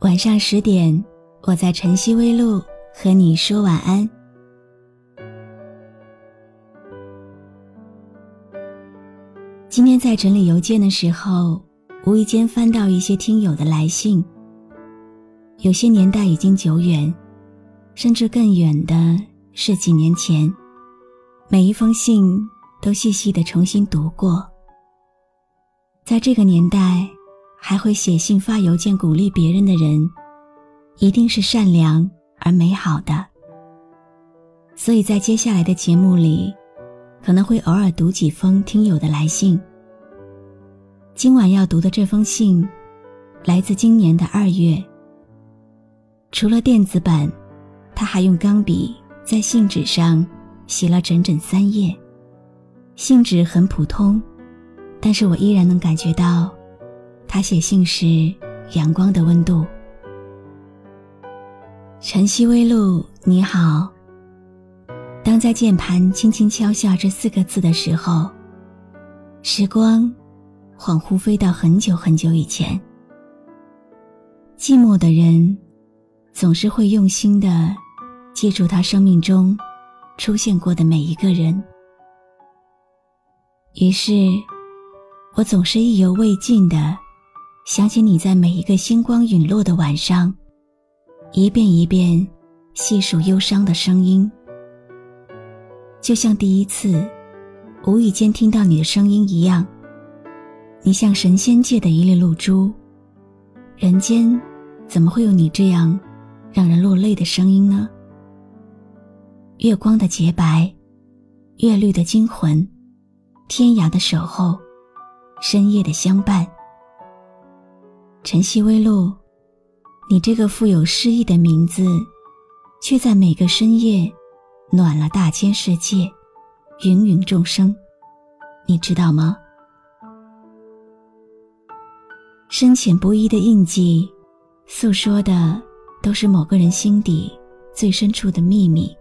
晚上十点，我在晨曦微露和你说晚安。今天在整理邮件的时候，无意间翻到一些听友的来信，有些年代已经久远，甚至更远的是几年前。每一封信都细细的重新读过。在这个年代，还会写信发邮件鼓励别人的人，一定是善良而美好的。所以在接下来的节目里，可能会偶尔读几封听友的来信。今晚要读的这封信，来自今年的二月。除了电子版，他还用钢笔在信纸上写了整整三页。信纸很普通。但是我依然能感觉到，他写信时阳光的温度。晨曦微露，你好。当在键盘轻轻敲下这四个字的时候，时光恍惚飞到很久很久以前。寂寞的人，总是会用心的记住他生命中出现过的每一个人。于是。我总是意犹未尽的想起你在每一个星光陨落的晚上，一遍一遍细数忧伤的声音，就像第一次无意间听到你的声音一样。你像神仙界的一粒露珠，人间怎么会有你这样让人落泪的声音呢？月光的洁白，月绿的惊魂，天涯的守候。深夜的相伴，晨曦微露，你这个富有诗意的名字，却在每个深夜暖了大千世界，芸芸众生，你知道吗？深浅不一的印记，诉说的都是某个人心底最深处的秘密。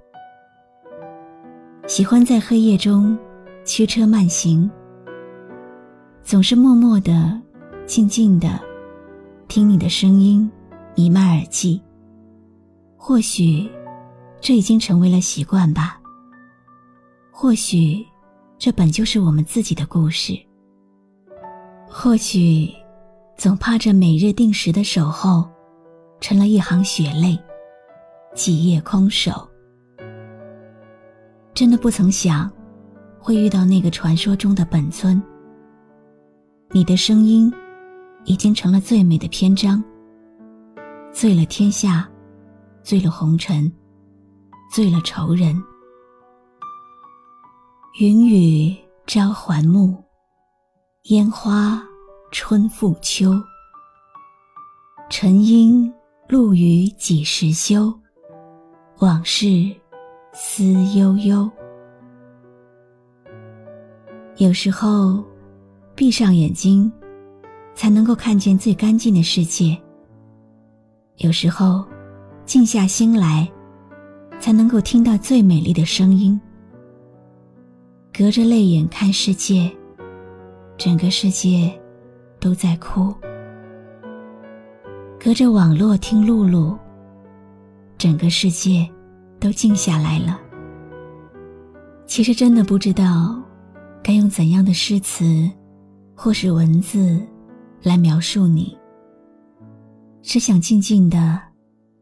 喜欢在黑夜中驱车慢行。总是默默的、静静的听你的声音弥漫耳际。或许这已经成为了习惯吧。或许这本就是我们自己的故事。或许总怕这每日定时的守候，成了一行血泪，几夜空守。真的不曾想，会遇到那个传说中的本尊。你的声音，已经成了最美的篇章。醉了天下，醉了红尘，醉了仇人。云雨朝还暮，烟花春复秋。沉吟露雨几时休？往事思悠悠。有时候。闭上眼睛，才能够看见最干净的世界。有时候，静下心来，才能够听到最美丽的声音。隔着泪眼看世界，整个世界都在哭；隔着网络听露露，整个世界都静下来了。其实真的不知道，该用怎样的诗词。或是文字，来描述你。只想静静的，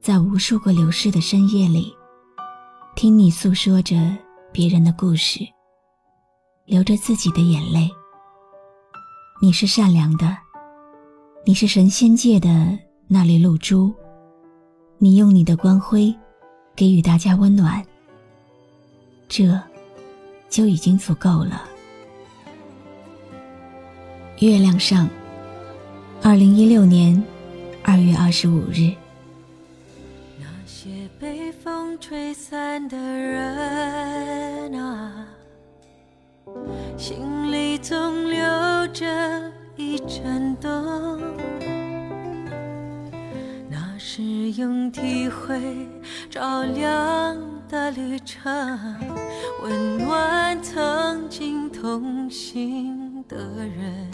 在无数个流逝的深夜里，听你诉说着别人的故事，流着自己的眼泪。你是善良的，你是神仙界的那粒露珠，你用你的光辉，给予大家温暖，这，就已经足够了。月亮上，二零一六年二月二十五日。那些被风吹散的人啊，心里总留着一盏灯。那是用体会照亮的旅程，温暖曾经同行的人。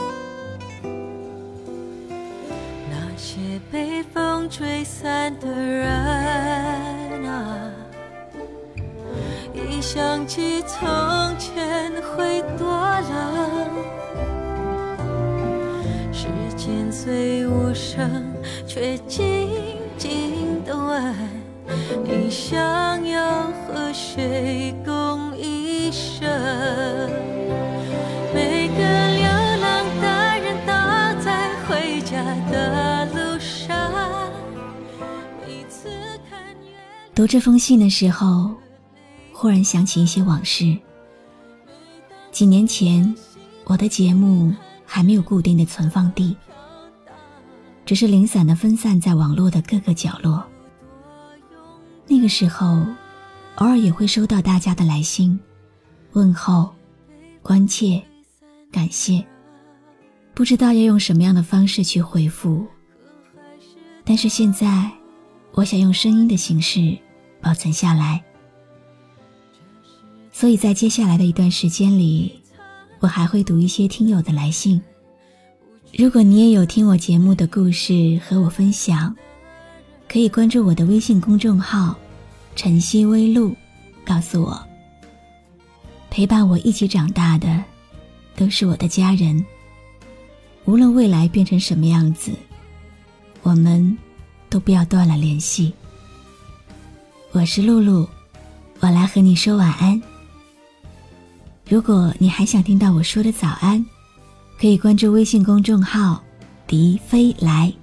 些被风吹散的人啊，一想起从前会多冷。时间虽无声，却静静的问：你想要和谁共读这封信的时候，忽然想起一些往事。几年前，我的节目还没有固定的存放地，只是零散的分散在网络的各个角落。那个时候，偶尔也会收到大家的来信、问候、关切、感谢，不知道要用什么样的方式去回复。但是现在。我想用声音的形式保存下来，所以在接下来的一段时间里，我还会读一些听友的来信。如果你也有听我节目的故事和我分享，可以关注我的微信公众号“晨曦微露”，告诉我。陪伴我一起长大的，都是我的家人。无论未来变成什么样子，我们。都不要断了联系。我是露露，我来和你说晚安。如果你还想听到我说的早安，可以关注微信公众号“笛飞来”。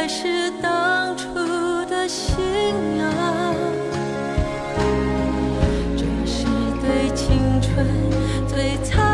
还是当初的信仰。这是对青春最残